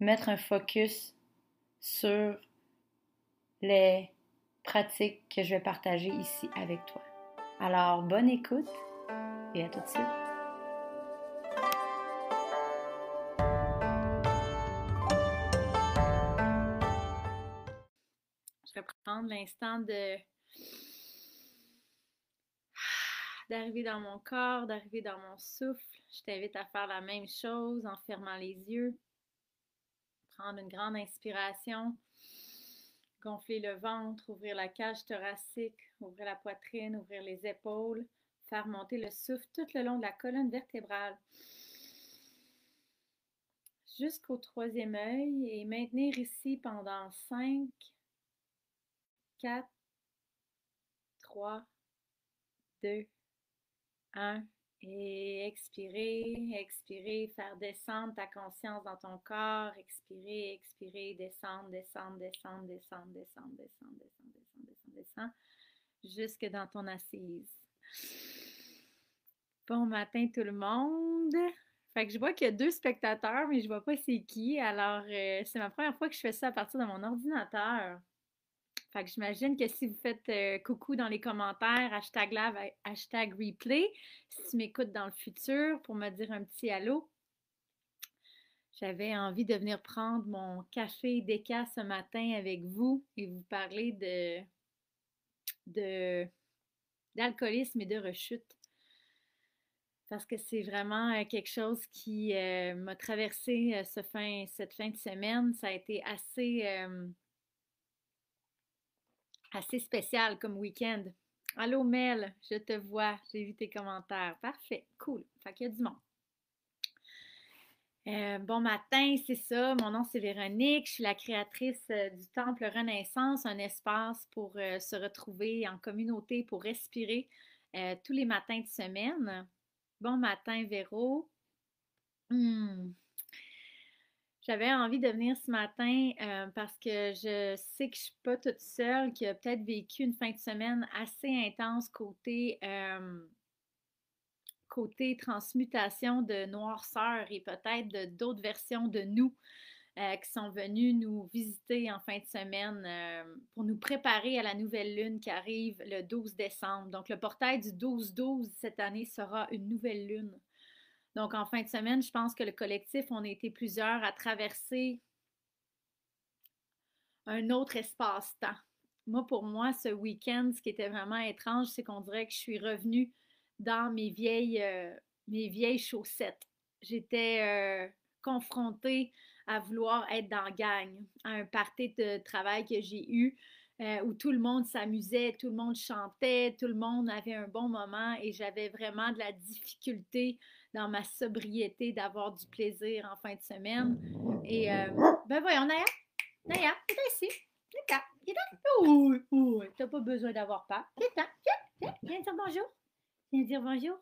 mettre un focus sur les pratiques que je vais partager ici avec toi. Alors, bonne écoute et à tout de suite. Je vais prendre l'instant de d'arriver dans mon corps, d'arriver dans mon souffle. Je t'invite à faire la même chose en fermant les yeux. Prendre une grande inspiration, gonfler le ventre, ouvrir la cage thoracique, ouvrir la poitrine, ouvrir les épaules, faire monter le souffle tout le long de la colonne vertébrale jusqu'au troisième œil et maintenir ici pendant 5, 4, 3, 2, 1. Et expirer, expirer, faire descendre ta conscience dans ton corps. Expirer, expirer, descendre, descendre, descendre, descendre, descendre, descendre, descendre, descendre, descendre, descendre, jusque dans ton assise. Bon matin tout le monde. Fait que je vois qu'il y a deux spectateurs, mais je vois pas c'est qui. Alors, euh, c'est ma première fois que je fais ça à partir de mon ordinateur. Fait que j'imagine que si vous faites euh, coucou dans les commentaires, hashtag live, hashtag replay, si tu m'écoutes dans le futur pour me dire un petit allô, j'avais envie de venir prendre mon café déca ce matin avec vous et vous parler de, de d'alcoolisme et de rechute. Parce que c'est vraiment euh, quelque chose qui euh, m'a traversé ce fin, cette fin de semaine. Ça a été assez assez spécial comme week-end. Allô Mel, je te vois, j'ai vu tes commentaires. Parfait, cool. Fait qu'il y a du monde. Euh, bon matin, c'est ça. Mon nom c'est Véronique. Je suis la créatrice euh, du Temple Renaissance, un espace pour euh, se retrouver en communauté, pour respirer tous les matins de semaine. Bon matin, Véro. Hmm. J'avais envie de venir ce matin euh, parce que je sais que je ne suis pas toute seule, qui a peut-être vécu une fin de semaine assez intense côté, euh, côté transmutation de noirceur et peut-être d'autres versions de nous euh, qui sont venues nous visiter en fin de semaine pour nous préparer à la nouvelle lune qui arrive le 12 décembre. Donc le portail du 12-12 cette année sera une nouvelle lune. Donc, en fin de semaine, je pense que le collectif, on a été plusieurs à traverser un autre espace-temps. Moi, pour moi, ce week-end, ce qui était vraiment étrange, c'est qu'on dirait que je suis revenue dans mes vieilles, euh, chaussettes. J'étais euh, confrontée à vouloir être dans la gang, à un party de travail que j'ai eu. Euh, où tout le monde s'amusait, tout le monde chantait, tout le monde avait un bon moment et j'avais vraiment de la difficulté dans ma sobriété d'avoir du plaisir en fin de semaine. Et euh, ben voyons, Naya, Naya, viens ici. Viens là, viens t'as pas besoin d'avoir peur. Viens viens, viens, dire bonjour. Viens dire bonjour.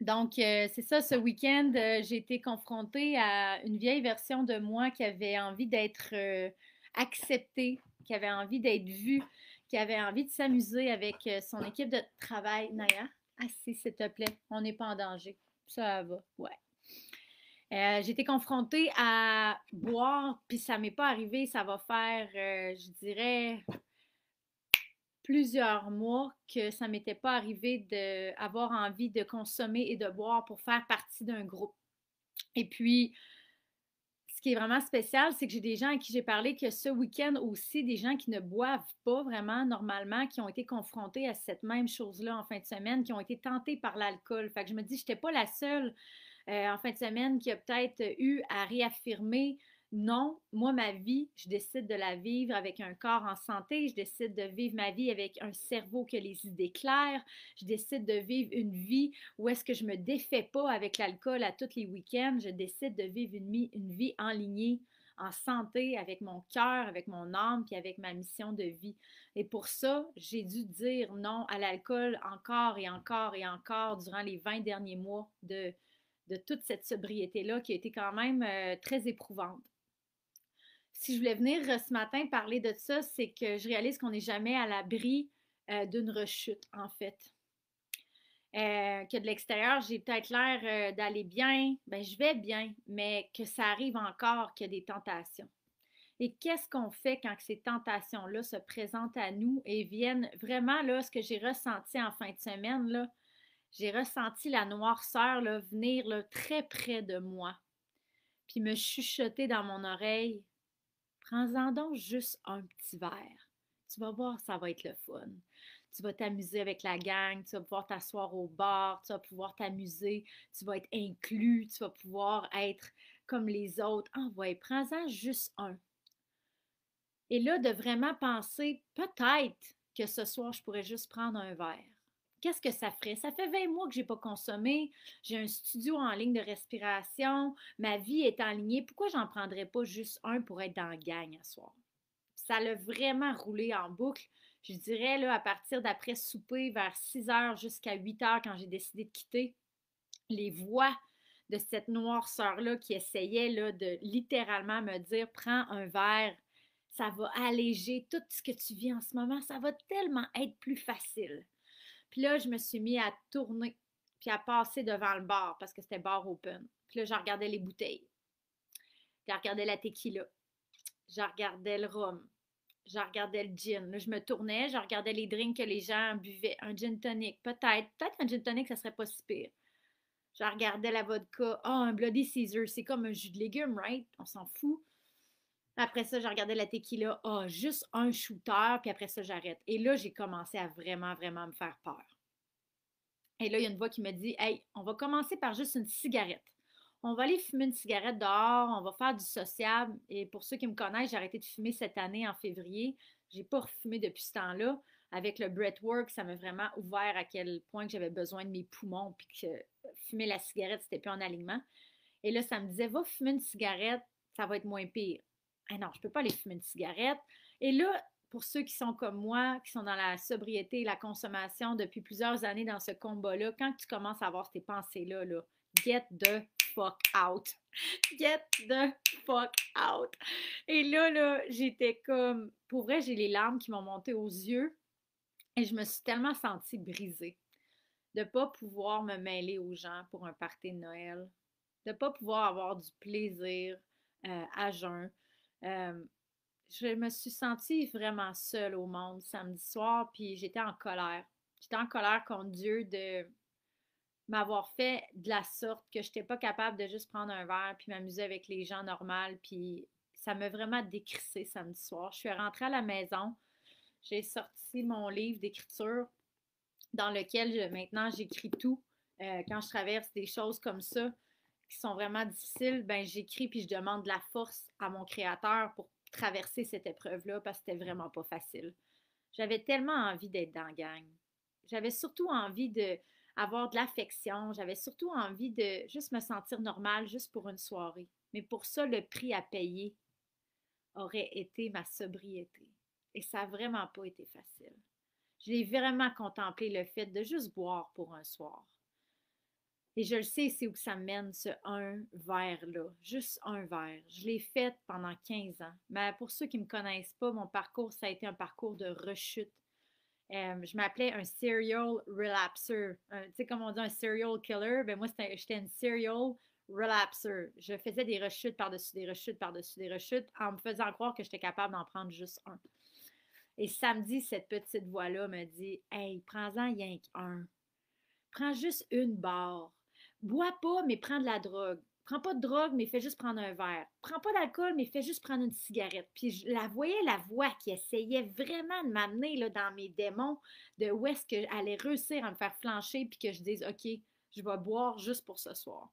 Donc, euh, c'est ça, ce week-end, j'ai été confrontée à une vieille version de moi qui avait envie d'être acceptée qui avait envie d'être vu, qui avait envie de s'amuser avec euh, son équipe de travail. Naya, assis, s'il te plaît, on n'est pas en danger. Ça va, ouais. Euh, été confrontée à boire, puis ça m'est pas arrivé. Ça va faire, euh, je dirais, plusieurs mois que ça m'était pas arrivé d'avoir envie de consommer et de boire pour faire partie d'un groupe. Et puis, ce qui est vraiment spécial, c'est que j'ai des gens à qui j'ai parlé que ce week-end aussi, des gens qui ne boivent pas vraiment normalement, qui ont été confrontés à cette même chose-là en fin de semaine, qui ont été tentés par l'alcool. Fait que je me dis, je n'étais pas la seule euh, en fin de semaine qui a peut-être eu à réaffirmer non, moi, ma vie, je décide de la vivre avec un corps en santé, je décide de vivre ma vie avec un cerveau qui a les idées claires, je décide de vivre une vie où est-ce que je me défais pas avec l'alcool à tous les week-ends, je décide de vivre une vie, en ligne, en santé, avec mon cœur, avec mon âme, puis avec ma mission de vie. Et pour ça, j'ai dû dire non à l'alcool encore et encore et encore durant les 20 derniers mois de, de toute cette sobriété-là qui a été quand même euh, très éprouvante si je voulais venir euh, ce matin parler de ça, c'est que je réalise qu'on n'est jamais à l'abri euh, d'une rechute, en fait. Euh, que de l'extérieur, j'ai peut-être l'air d'aller bien, ben je vais bien, mais que ça arrive encore qu'il y a des tentations. Et qu'est-ce qu'on fait quand ces tentations-là se présentent à nous et viennent vraiment, là, ce que j'ai ressenti en fin de semaine, là, j'ai ressenti la noirceur là, venir là, très près de moi, puis me chuchoter dans mon oreille Prends-en donc juste un petit verre. Tu vas voir, ça va être le fun. Tu vas t'amuser avec la gang, tu vas pouvoir t'asseoir au bar, tu vas pouvoir t'amuser, tu vas être inclus, tu vas pouvoir être comme les autres. Envoie, prends-en juste un. Et là, de vraiment penser, peut-être que ce soir, je pourrais juste prendre un verre qu'est-ce que ça ferait? Ça fait 20 mois que je n'ai pas consommé. J'ai un studio en ligne de respiration. Ma vie est en ligne. Pourquoi j'en prendrais pas juste un pour être dans la gang à soir? Ça l'a vraiment roulé en boucle. Je dirais, là, à partir d'après souper, vers 6 heures jusqu'à 8 heures, quand j'ai décidé de quitter, les voix de cette noirceur-là qui essayait là, de littéralement me dire prends un verre, ça va alléger tout ce que tu vis en ce moment, ça va tellement être plus facile. Puis là, je me suis mis à tourner, puis à passer devant le bar parce que c'était bar open. Puis là, je regardais les bouteilles. Je regardais la tequila. Je regardais le rhum. Je regardais le gin. Là, je me tournais, je regardais les drinks que les gens buvaient. Un gin tonic, peut-être. Peut-être un gin tonic, ça serait pas si pire. Je regardais la vodka. Oh, un Bloody Caesar, c'est comme un jus de légumes, right? On s'en fout. Après ça, je regardais la tequila, ah, juste un shooter, puis après ça, j'arrête. Et là, j'ai commencé à vraiment, vraiment me faire peur. Et là, il y a une voix qui me dit Hey, on va commencer par juste une cigarette. On va aller fumer une cigarette dehors, on va faire du sociable. Et pour ceux qui me connaissent, j'ai arrêté de fumer cette année en février. J'ai pas refumé depuis ce temps-là. Avec le breathwork, ça m'a vraiment ouvert à quel point j'avais besoin de mes poumons, puis que fumer la cigarette, c'était plus en alignement. Et là, ça me disait Va fumer une cigarette, ça va être moins pire ah non, je ne peux pas aller fumer une cigarette. Et là, pour ceux qui sont comme moi, qui sont dans la sobriété la consommation depuis plusieurs années dans ce combat-là, quand tu commences à avoir ces pensées-là, là, get the fuck out. Get the fuck out. Et là, là, j'étais comme, pour vrai, j'ai les larmes qui m'ont monté aux yeux et je me suis tellement sentie brisée de ne pas pouvoir me mêler aux gens pour un party de Noël, de ne pas pouvoir avoir du plaisir euh, à jeun, je me suis sentie vraiment seule au monde samedi soir, puis j'étais en colère. J'étais en colère contre Dieu de m'avoir fait de la sorte que je n'étais pas capable de juste prendre un verre puis m'amuser avec les gens normaux. Puis ça m'a vraiment décrissé samedi soir. Je suis rentrée à la maison, j'ai sorti mon livre d'écriture dans lequel maintenant j'écris tout. Euh, quand je traverse des choses comme ça, qui sont vraiment difficiles, ben j'écris puis je demande de la force à mon créateur pour traverser cette épreuve-là parce que c'était vraiment pas facile. J'avais tellement envie d'être dans gang. J'avais surtout envie de avoir de l'affection. J'avais surtout envie de juste me sentir normale juste pour une soirée. Mais pour ça, le prix à payer aurait été ma sobriété. Et ça n'a vraiment pas été facile. J'ai vraiment contemplé le fait de juste boire pour un soir. Et je le sais, c'est où ça mène, ce un verre-là. Juste un verre. Je l'ai fait pendant 15 ans. Mais pour ceux qui ne me connaissent pas, mon parcours, ça a été un parcours de rechute. Euh, je m'appelais un serial relapser. tu sais, comme on dit un serial killer, ben moi, j'étais une serial relapser. Je faisais des rechutes par-dessus des rechutes par-dessus des rechutes en me faisant croire que j'étais capable d'en prendre juste un. Et samedi, cette petite voix-là me dit Hey, prends-en rien qu'un. Prends juste une barre. Bois pas, mais prends de la drogue. Prends pas de drogue, mais fais juste prendre un verre. Prends pas d'alcool, mais fais juste prendre une cigarette. Puis je la voyais, la voix qui essayait vraiment de m'amener dans mes démons, de où est-ce qu'elle allait réussir à me faire flancher, puis que je dise, OK, je vais boire juste pour ce soir.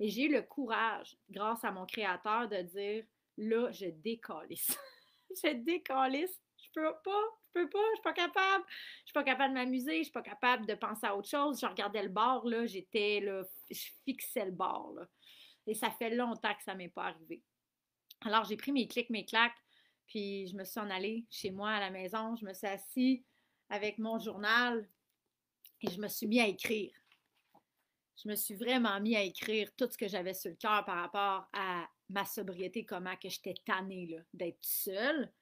Et j'ai eu le courage, grâce à mon créateur, de dire, là, je décalisse. je décalisse. Je peux pas, peux pas, je suis pas capable. Je suis pas capable de m'amuser, je suis pas capable de penser à autre chose. Je regardais le bord, là, j'étais là, je fixais le bord, là. Et ça fait longtemps que ça m'est pas arrivé. Alors, j'ai pris mes clics, mes claques, puis je me suis en allée chez moi à la maison. Je me suis assise avec mon journal et je me suis mis à écrire. Je me suis vraiment mis à écrire tout ce que j'avais sur le cœur par rapport à ma sobriété, comment que j'étais tannée d'être seule,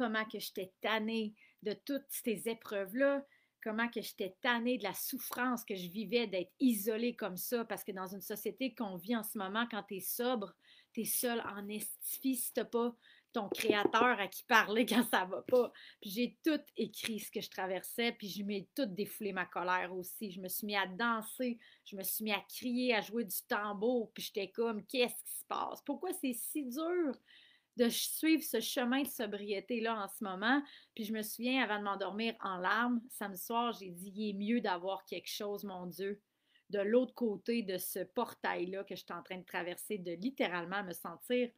comment que j'étais tannée de toutes ces épreuves-là, comment que j'étais tannée de la souffrance que je vivais d'être isolée comme ça, parce que dans une société qu'on vit en ce moment, quand tu es sobre, tu es seul en estifie si tu pas ton créateur à qui parler quand ça va pas. Puis j'ai tout écrit ce que je traversais, puis je m'ai tout défoulé ma colère aussi. Je me suis mis à danser, je me suis mis à crier, à jouer du tambour, puis j'étais comme qu'est-ce qui se passe? Pourquoi c'est si dur de suivre ce chemin de sobriété-là en ce moment. Puis je me souviens, avant de m'endormir en larmes, samedi soir, j'ai dit, il est mieux d'avoir quelque chose, mon Dieu, de l'autre côté de ce portail-là que je suis en train de traverser, de littéralement me sentir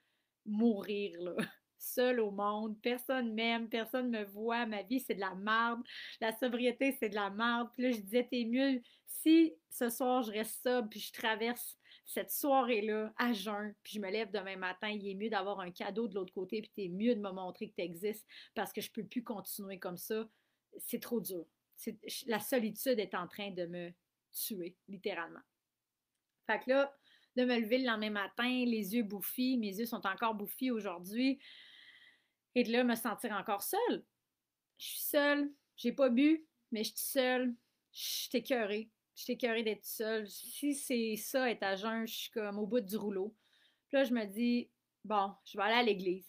mourir, là seule au monde, personne m'aime, personne me voit, ma vie c'est de la merde, la sobriété c'est de la merde. Puis là, je disais, t'es mieux si ce soir je reste sobre, puis je traverse cette soirée-là à jeun, puis je me lève demain matin, il est mieux d'avoir un cadeau de l'autre côté, puis t'es mieux de me montrer que tu existes parce que je peux plus continuer comme ça. C'est trop dur. La solitude est en train de me tuer, littéralement. Fait que là, de me lever le lendemain matin, les yeux bouffis, mes yeux sont encore bouffis aujourd'hui, et de là me sentir encore seule. Je suis seule, j'ai pas bu, mais je suis seule, je suis écœurée. Je suis écœurée d'être seule. Si c'est ça, être à jeun, je suis comme au bout du rouleau. Puis là, je me dis, bon, je vais aller à l'église.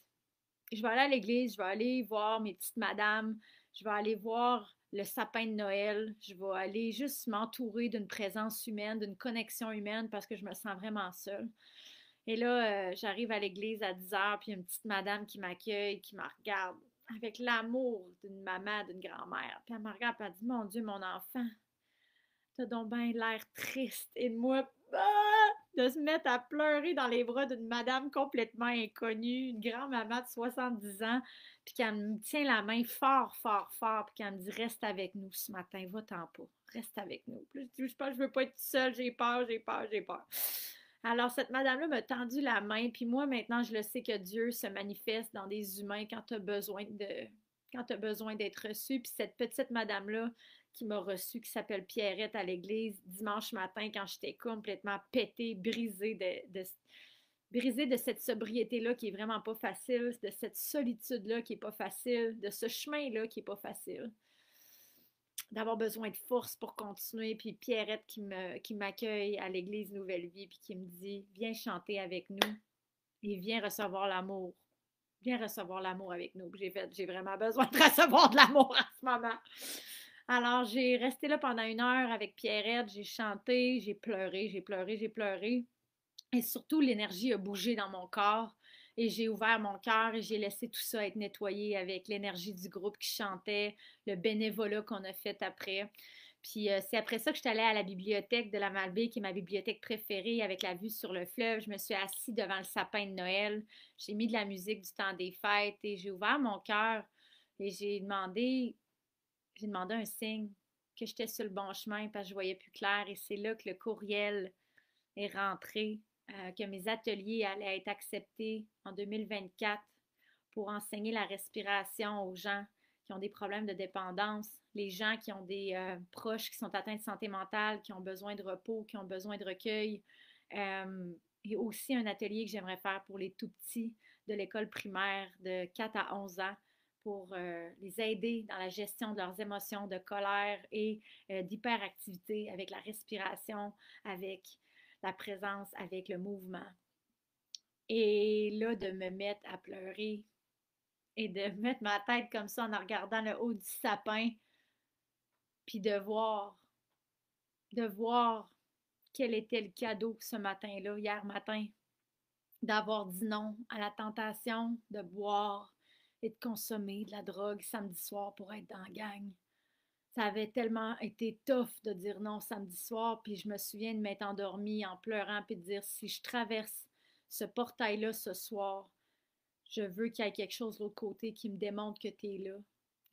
Je vais aller à l'église, je vais aller voir mes petites madames, je vais aller voir le sapin de Noël, je vais aller juste m'entourer d'une présence humaine, d'une connexion humaine parce que je me sens vraiment seule. Et là, euh, j'arrive à l'église à 10 h, puis une petite madame qui m'accueille, qui me regarde avec l'amour d'une maman, d'une grand-mère. Puis elle me regarde, et elle dit Mon Dieu, mon enfant, t'as donc bien l'air triste. Et moi, ah, de se mettre à pleurer dans les bras d'une madame complètement inconnue, une grand-maman de 70 ans, puis qu'elle me tient la main fort, fort, fort, puis qu'elle me dit Reste avec nous ce matin, va-t'en pas, reste avec nous. Puis je dis Je, je veux pas être seule, j'ai peur, j'ai peur, j'ai peur. Alors, cette madame-là m'a tendu la main, puis moi, maintenant, je le sais que Dieu se manifeste dans des humains quand tu as besoin de quand tu as besoin d'être reçu. Puis cette petite madame-là qui m'a reçu, qui s'appelle Pierrette à l'église, dimanche matin, quand j'étais complètement pétée, brisée de, brisée de cette sobriété-là qui est vraiment pas facile, de cette solitude-là qui est pas facile, de ce chemin-là qui est pas facile d'avoir besoin de force pour continuer. Puis Pierrette qui, qui m'accueille à l'église Nouvelle Vie, puis qui me dit Viens chanter avec nous et viens recevoir l'amour. Viens recevoir l'amour avec nous. J'ai vraiment besoin de recevoir de l'amour en ce moment. Alors, j'ai resté là pendant une heure avec Pierrette, j'ai chanté, j'ai pleuré, j'ai pleuré, j'ai pleuré. Et surtout, l'énergie a bougé dans mon corps et j'ai ouvert mon cœur et j'ai laissé tout ça être nettoyé avec l'énergie du groupe qui chantait, le bénévolat qu'on a fait après. Puis euh, c'est après ça que je allée à la bibliothèque de la Malbaie, qui est ma bibliothèque préférée, avec la vue sur le fleuve. Je me suis assise devant le sapin de Noël. J'ai mis de la musique du temps des fêtes et j'ai ouvert mon cœur et j'ai demandé, j'ai demandé un signe que j'étais sur le bon chemin parce que je voyais plus clair. Et c'est là que le courriel est rentré euh, que mes ateliers allaient être acceptés en 2024 pour enseigner la respiration aux gens qui ont des problèmes de dépendance, les gens qui ont des euh, proches qui sont atteints de santé mentale, qui ont besoin de repos, qui ont besoin de recueil. Euh, et aussi un atelier que j'aimerais faire pour les tout petits de l'école primaire de 4 à 11 ans pour les aider dans la gestion de leurs émotions de colère et d'hyperactivité avec la respiration, avec la présence avec le mouvement. Et là, de me mettre à pleurer et de mettre ma tête comme ça en regardant le haut du sapin, puis de voir, de voir quel était le cadeau ce matin-là, hier matin, d'avoir dit non à la tentation de boire et de consommer de la drogue samedi soir pour être dans la gang. Ça avait tellement été tough de dire non samedi soir, puis je me souviens de m'être endormie en pleurant, puis de dire si je traverse ce portail-là ce soir, je veux qu'il y ait quelque chose de l'autre côté qui me démontre que tu es là.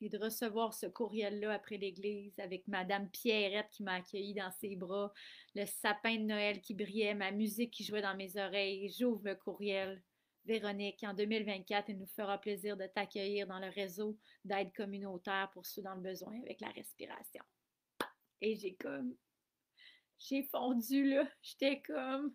Et de recevoir ce courriel-là après l'église avec Madame Pierrette qui m'a accueilli dans ses bras, le sapin de Noël qui brillait, ma musique qui jouait dans mes oreilles. J'ouvre le courriel. Véronique, en 2024, il nous fera plaisir de t'accueillir dans le réseau d'aide communautaire pour ceux dans le besoin avec la respiration. Et j'ai comme. J'ai fondu là. J'étais comme.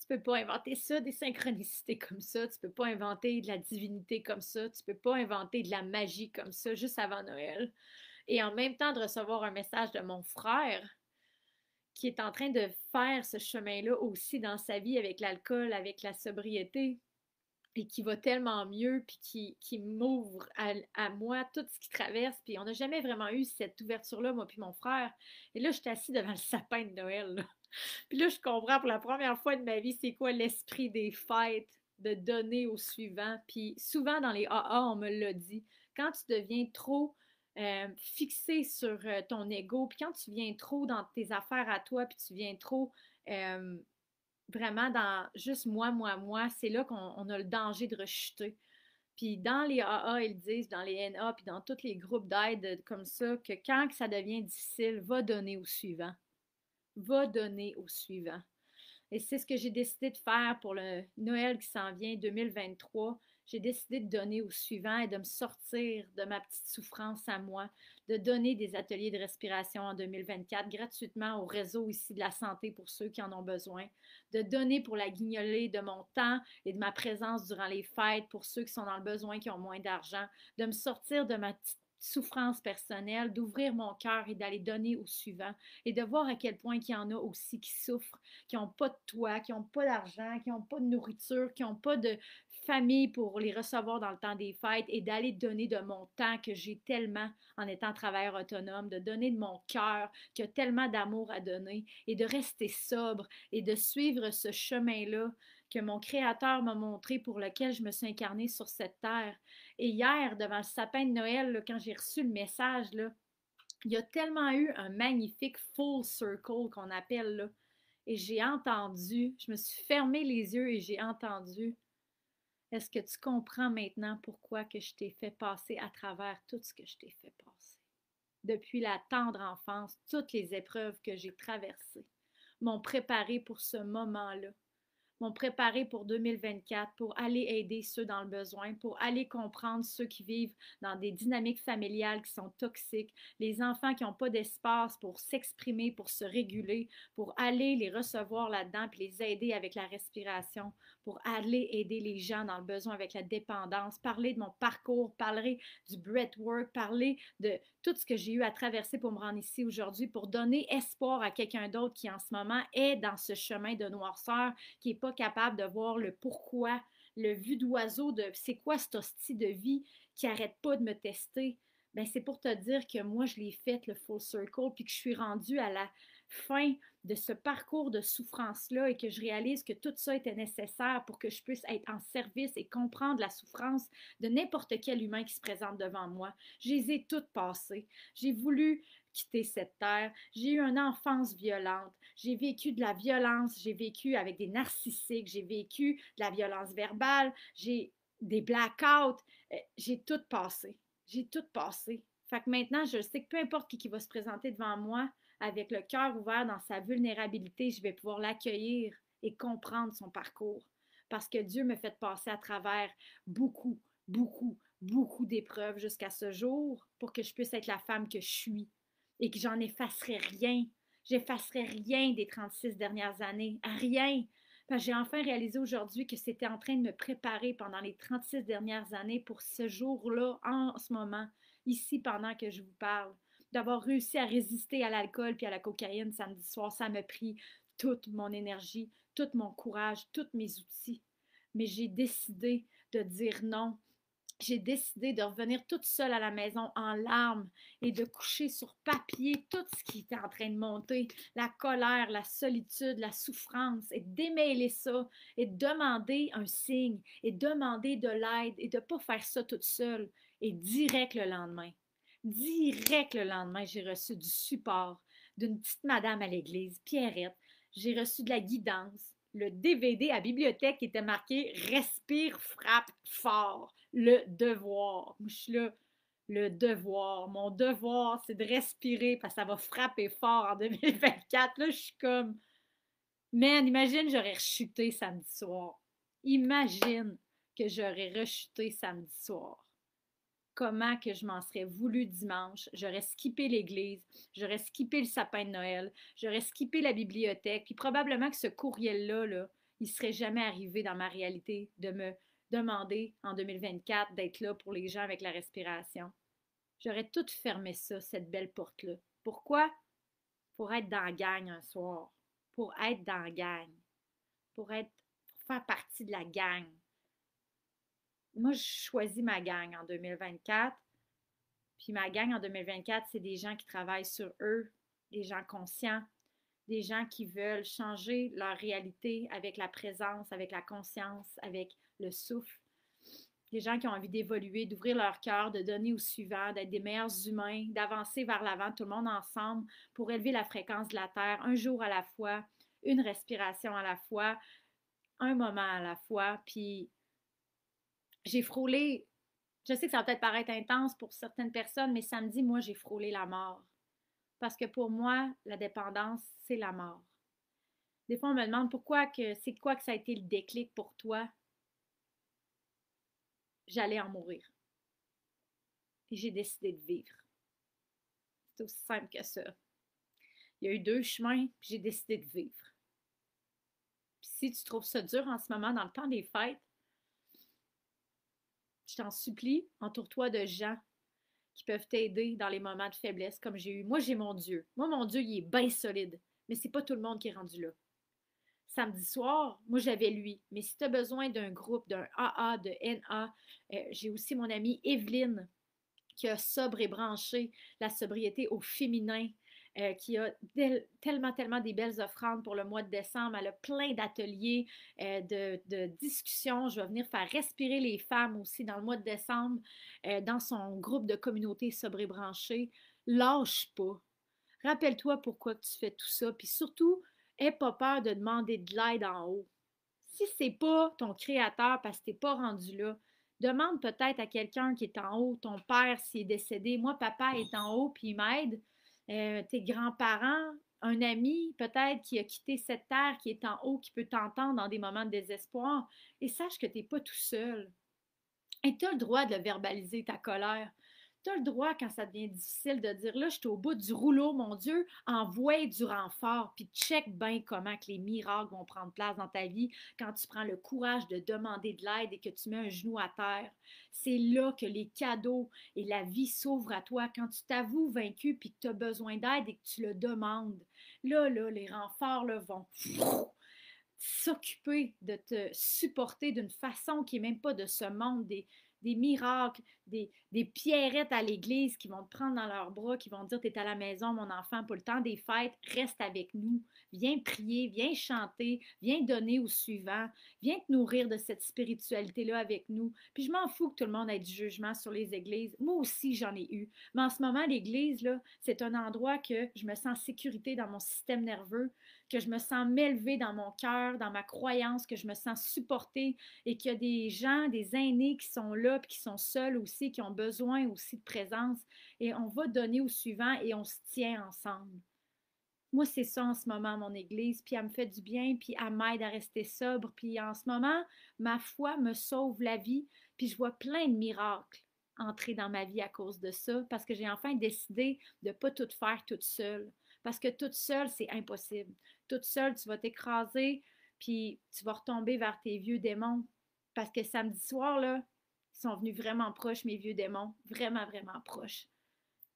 Tu peux pas inventer ça, des synchronicités comme ça. Tu peux pas inventer de la divinité comme ça. Tu peux pas inventer de la magie comme ça juste avant Noël. Et en même temps de recevoir un message de mon frère qui est en train de faire ce chemin-là aussi dans sa vie avec l'alcool, avec la sobriété, et qui va tellement mieux, puis qui, m'ouvre à, moi tout ce qui traverse. Puis on n'a jamais vraiment eu cette ouverture-là, moi puis mon frère. Et là, je suis assise devant le sapin de Noël. Puis là, je comprends pour la première fois de ma vie, c'est quoi l'esprit des fêtes, de donner au suivant. Puis souvent dans les AA, on me l'a dit, quand tu deviens trop euh, fixé sur euh, ton ego, puis quand tu viens trop dans tes affaires à toi, puis tu viens trop euh, vraiment dans juste moi, moi, moi, c'est là qu'on a le danger de rechuter. Puis dans les AA, ils disent, dans les NA, puis dans tous les groupes d'aide comme ça, que quand ça devient difficile, va donner au suivant. Va donner au suivant. Et c'est ce que j'ai décidé de faire pour le Noël qui s'en vient 2023 j'ai décidé de donner au suivant et de me sortir de ma petite souffrance à moi, de donner des ateliers de respiration en 2024 gratuitement au réseau ici de la santé pour ceux qui en ont besoin, de donner pour la guignolée de mon temps et de ma présence durant les fêtes pour ceux qui sont dans le besoin, qui ont moins d'argent, de me sortir de ma petite souffrance personnelle, d'ouvrir mon cœur et d'aller donner au suivant et de voir à quel point il y en a aussi qui souffrent, qui n'ont pas de toit, qui n'ont pas d'argent, qui n'ont pas de nourriture, qui n'ont pas de famille pour les recevoir dans le temps des fêtes et d'aller donner de mon temps que j'ai tellement en étant travailleur autonome, de donner de mon cœur qui a tellement d'amour à donner et de rester sobre et de suivre ce chemin-là que mon Créateur m'a montré pour lequel je me suis incarnée sur cette terre. Et hier, devant le sapin de Noël, quand j'ai reçu le message, il y a tellement eu un magnifique full circle qu'on appelle. Et j'ai entendu, je me suis fermé les yeux et j'ai entendu est-ce que tu comprends maintenant pourquoi que je t'ai fait passer à travers tout ce que je t'ai fait passer? Depuis la tendre enfance, toutes les épreuves que j'ai traversées m'ont préparé pour ce moment-là m'ont préparé pour 2024, pour aller aider ceux dans le besoin, pour aller comprendre ceux qui vivent dans des dynamiques familiales qui sont toxiques, les enfants qui n'ont pas d'espace pour s'exprimer, pour se réguler, pour aller les recevoir là-dedans, puis les aider avec la respiration, pour aller aider les gens dans le besoin avec la dépendance, parler de mon parcours, parler du breathwork, parler de tout ce que j'ai eu à traverser pour me rendre ici aujourd'hui, pour donner espoir à quelqu'un d'autre qui en ce moment est dans ce chemin de noirceur, qui n'est pas capable de voir le pourquoi, le vu d'oiseau de c'est quoi cette hostie de vie qui arrête pas de me tester. Ben, c'est pour te dire que moi, je l'ai fait, le full circle, puis que je suis rendue à la fin de ce parcours de souffrance-là et que je réalise que tout ça était nécessaire pour que je puisse être en service et comprendre la souffrance de n'importe quel humain qui se présente devant moi. Je les ai toutes passées. J'ai voulu quitter cette terre. J'ai eu une enfance violente. J'ai vécu de la violence. J'ai vécu avec des narcissiques. J'ai vécu de la violence verbale. J'ai des blackouts. Euh, j'ai tout passé. J'ai tout passé. Fait que maintenant, je sais que peu importe qui, qui va se présenter devant moi, avec le cœur ouvert dans sa vulnérabilité, je vais pouvoir l'accueillir et comprendre son parcours. Parce que Dieu me fait passer à travers beaucoup, beaucoup, beaucoup d'épreuves jusqu'à ce jour pour que je puisse être la femme que je suis et que j'en effacerai rien. J'effacerai rien des 36 dernières années, rien. J'ai enfin réalisé aujourd'hui que c'était en train de me préparer pendant les 36 dernières années pour ce jour-là, en ce moment, ici, pendant que je vous parle d'avoir réussi à résister à l'alcool puis à la cocaïne samedi soir, ça m'a pris toute mon énergie, tout mon courage, tous mes outils. Mais j'ai décidé de dire non. j'ai décidé de revenir toute seule à la maison en larmes et de coucher sur papier tout ce qui était en train de monter, la colère, la solitude, la souffrance, et démêler ça, et demander un signe, et demander de l'aide, et de ne pas faire ça toute seule. Et direct le lendemain, direct le lendemain, j'ai reçu du support d'une petite madame à l'église, Pierrette. J'ai reçu de la guidance, le DVD à bibliothèque était marqué Respire, frappe fort le devoir. je suis là, le devoir. Mon devoir, c'est de respirer parce que ça va frapper fort en 2024. Là, je suis comme, man, imagine, j'aurais rechuté samedi soir. Imagine que j'aurais rechuté samedi soir. Comment que je m'en serais voulu dimanche. J'aurais skippé l'église, j'aurais skippé le sapin de Noël, j'aurais skippé la bibliothèque, puis probablement que ce courriel-là, là, il serait jamais arrivé dans ma réalité de me demander en 2024 d'être là pour les gens avec la respiration. J'aurais tout fermé ça, cette belle porte-là. Pourquoi? Pour être dans la gang un soir. Pour être dans la gang. Pour être faire partie de la gang. Moi, je choisis ma gang en 2024. Puis ma gang en 2024, c'est des gens qui travaillent sur eux, des gens conscients, des gens qui veulent changer leur réalité avec la présence, avec la conscience, avec le souffle. Des gens qui ont envie d'évoluer, d'ouvrir leur cœur, de donner au suivant, d'être des meilleurs humains, d'avancer vers l'avant, tout le monde ensemble, pour élever la fréquence de la Terre, un jour à la fois, une respiration à la fois, un moment à la fois. Puis j'ai frôlé, je sais que ça va peut-être paraître intense pour certaines personnes, mais samedi, moi, j'ai frôlé la mort. Parce que pour moi, la dépendance, c'est la mort. Des fois, on me demande pourquoi que c'est quoi que ça a été le déclic pour toi? J'allais en mourir. Et j'ai décidé de vivre. C'est aussi simple que ça. Il y a eu deux chemins, puis j'ai décidé de vivre. Puis si tu trouves ça dur en ce moment, dans le temps des fêtes, je t'en supplie, entoure-toi de gens qui peuvent t'aider dans les moments de faiblesse comme j'ai eu. Moi, j'ai mon Dieu. Moi, mon Dieu, il est bien solide, mais c'est pas tout le monde qui est rendu là. Samedi soir, moi, j'avais lui. Mais si tu as besoin d'un groupe, d'un AA, de NA, euh, j'ai aussi mon amie Evelyne qui a sobre et branché la sobriété au féminin. Euh, qui a tellement, tellement des belles offrandes pour le mois de décembre. Elle a plein d'ateliers, euh, de, discussions. Je vais venir faire respirer les femmes aussi dans le mois de décembre euh, dans son groupe de communauté sobre et. Lâche pas. Rappelle-toi pourquoi tu fais tout ça. Puis surtout, aie pas peur de demander de l'aide en haut. Si c'est pas ton créateur parce que tu n'es pas rendu là, demande peut-être à quelqu'un qui est en haut, ton père s'il est décédé. Moi, papa est en haut puis il m'aide. Euh, tes grands-parents, un ami peut-être qui a quitté cette terre, qui est en haut, qui peut t'entendre dans des moments de désespoir. Et sache que tu n'es pas tout seul. Et tu as le droit de verbaliser, ta colère tu as le droit, quand ça devient difficile, de dire là, je suis au bout du rouleau, mon Dieu, envoie du renfort, puis check bien comment que les miracles vont prendre place dans ta vie quand tu prends le courage de demander de l'aide et que tu mets un genou à terre. C'est là que les cadeaux et la vie s'ouvrent à toi quand tu t'avoues vaincu puis que tu as besoin d'aide et que tu le demandes. Là, là, les renforts vont s'occuper de te supporter d'une façon qui n'est même pas de ce monde, des, des miracles, des, pierrettes à l'église qui vont te prendre dans leurs bras, qui vont te dire Tu es à la maison, mon enfant, pour le temps des fêtes, reste avec nous. Viens prier, viens chanter, viens donner au suivant, viens te nourrir de cette spiritualité-là avec nous. Puis je m'en fous que tout le monde ait du jugement sur les églises. Moi aussi, j'en ai eu. Mais en ce moment, l'église, c'est un endroit que je me sens en sécurité dans mon système nerveux, que je me sens m'élever dans mon cœur, dans ma croyance, que je me sens supportée et qu'il y a des gens, des aînés qui sont là, puis qui sont seuls aussi, qui ont besoin aussi de présence. Et on va donner au suivant et on se tient ensemble. Moi, c'est ça en ce moment, mon Église, puis elle me fait du bien, puis elle m'aide à rester sobre, puis en ce moment, ma foi me sauve la vie, puis je vois plein de miracles entrer dans ma vie à cause de ça, parce que j'ai enfin décidé de ne pas tout faire toute seule, parce que toute seule, c'est impossible. Toute seule, tu vas t'écraser, puis tu vas retomber vers tes vieux démons, parce que samedi soir, là, ils sont venus vraiment proches, mes vieux démons, vraiment, vraiment proches.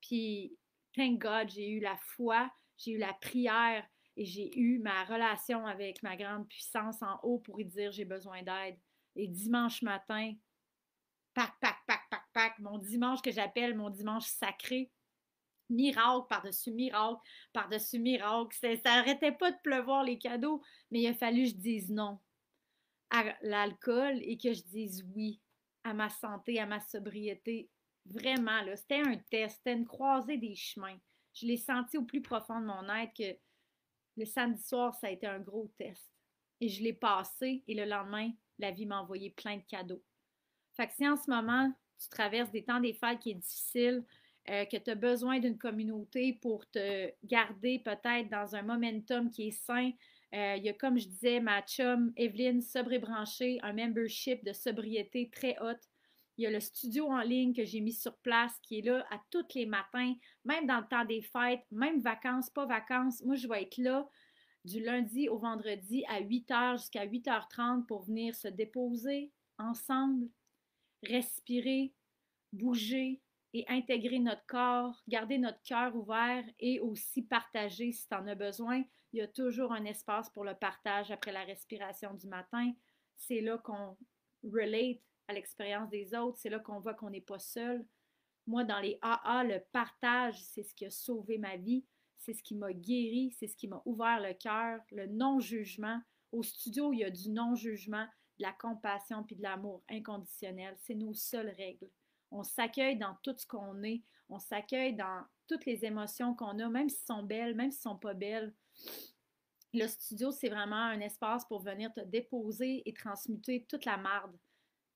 Puis, thank God, j'ai eu la foi, j'ai eu la prière et j'ai eu ma relation avec ma grande puissance en haut pour lui dire j'ai besoin d'aide. Et dimanche matin, pac, pac, pac, Fait que mon dimanche que j'appelle mon dimanche sacré, miracle par-dessus miracle, par-dessus miracle. Ça n'arrêtait pas de pleuvoir les cadeaux, mais il a fallu que je dise non à l'alcool et que je dise oui à ma santé, à ma sobriété. Vraiment, là, c'était un test, c'était une croisée des chemins. Je l'ai senti au plus profond de mon être que le samedi soir, ça a été un gros test. Et je l'ai passé et le lendemain, la vie m'a envoyé plein de cadeaux. Fait si en ce moment, tu traverses des temps des qui est difficile, euh, que tu as besoin d'une communauté pour te garder peut-être dans un momentum qui est sain, euh, il y a, comme je disais, ma chum Evelyne, sobre et branchée, un membership de sobriété très haute. Il y a le studio en ligne que j'ai mis sur place qui est là à tous les matins, même dans le temps des fêtes, même vacances, pas vacances. Moi, je vais être là du lundi au vendredi à 8h jusqu'à 8h30 pour venir se déposer ensemble, respirer, bouger et intégrer notre corps, garder notre cœur ouvert et aussi partager si tu en as besoin. Il y a toujours un espace pour le partage après la respiration du matin. C'est là qu'on relate à l'expérience des autres. C'est là qu'on voit qu'on n'est pas seul. Moi, dans les AA, le partage, c'est ce qui a sauvé ma vie. C'est ce qui m'a guéri. C'est ce qui m'a ouvert le cœur. Le non-jugement. Au studio, il y a du non-jugement, de la compassion puis de l'amour inconditionnel. C'est nos seules règles. On s'accueille dans tout ce qu'on est. On s'accueille dans toutes les émotions qu'on a, même si sont belles, même si sont pas belles. Le studio, c'est vraiment un espace pour venir te déposer et transmuter toute la marde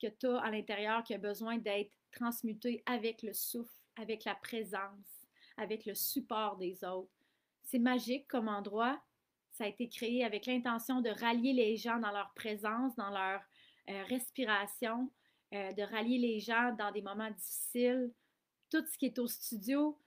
que tu as à l'intérieur qui a besoin d'être transmutée avec le souffle, avec la présence, avec le support des autres. C'est magique comme endroit. Ça a été créé avec l'intention de rallier les gens dans leur présence, dans leur euh, respiration, euh, de rallier les gens dans des moments difficiles. Tout ce qui est au studio,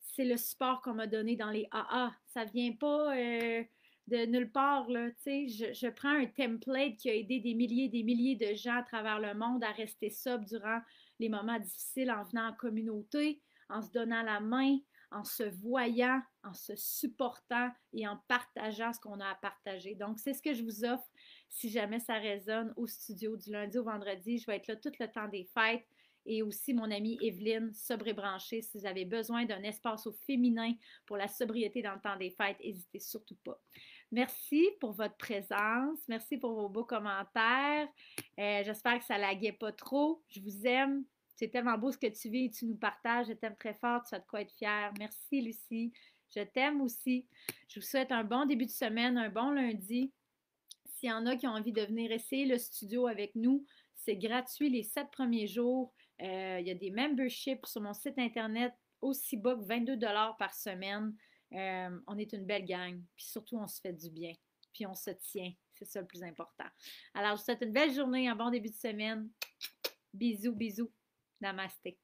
c'est le support qu'on m'a donné dans les AA. Ça vient pas euh, de nulle part, là, je, je prends un template qui a aidé des milliers et des milliers de gens à travers le monde à rester sobre durant les moments difficiles en venant en communauté, en se donnant la main, en se voyant, en se supportant et en partageant ce qu'on a à partager. Donc, c'est ce que je vous offre si jamais ça résonne au studio du lundi au vendredi. Je vais être là tout le temps des fêtes et aussi mon amie Evelyne, sobre branchée. Si vous avez besoin d'un espace au féminin pour la sobriété dans le temps des fêtes, n'hésitez surtout pas. Merci pour votre présence. Merci pour vos beaux commentaires. Euh, j'espère que ça laguait pas trop. Je vous aime. C'est tellement beau ce que tu vis et tu nous partages. Je t'aime très fort. Tu as de quoi être fière. Merci, Lucie. Je t'aime aussi. Je vous souhaite un bon début de semaine, un bon lundi. S'il y en a qui ont envie de venir essayer le studio avec nous, c'est gratuit les sept premiers jours. Euh, il y a des memberships sur mon site internet aussi bas que 22 par semaine. Euh, on est une belle gang, puis surtout on se fait du bien, puis on se tient. C'est ça le plus important. Alors, je vous souhaite une belle journée, un bon début de semaine. Bisous, bisous. Namaste.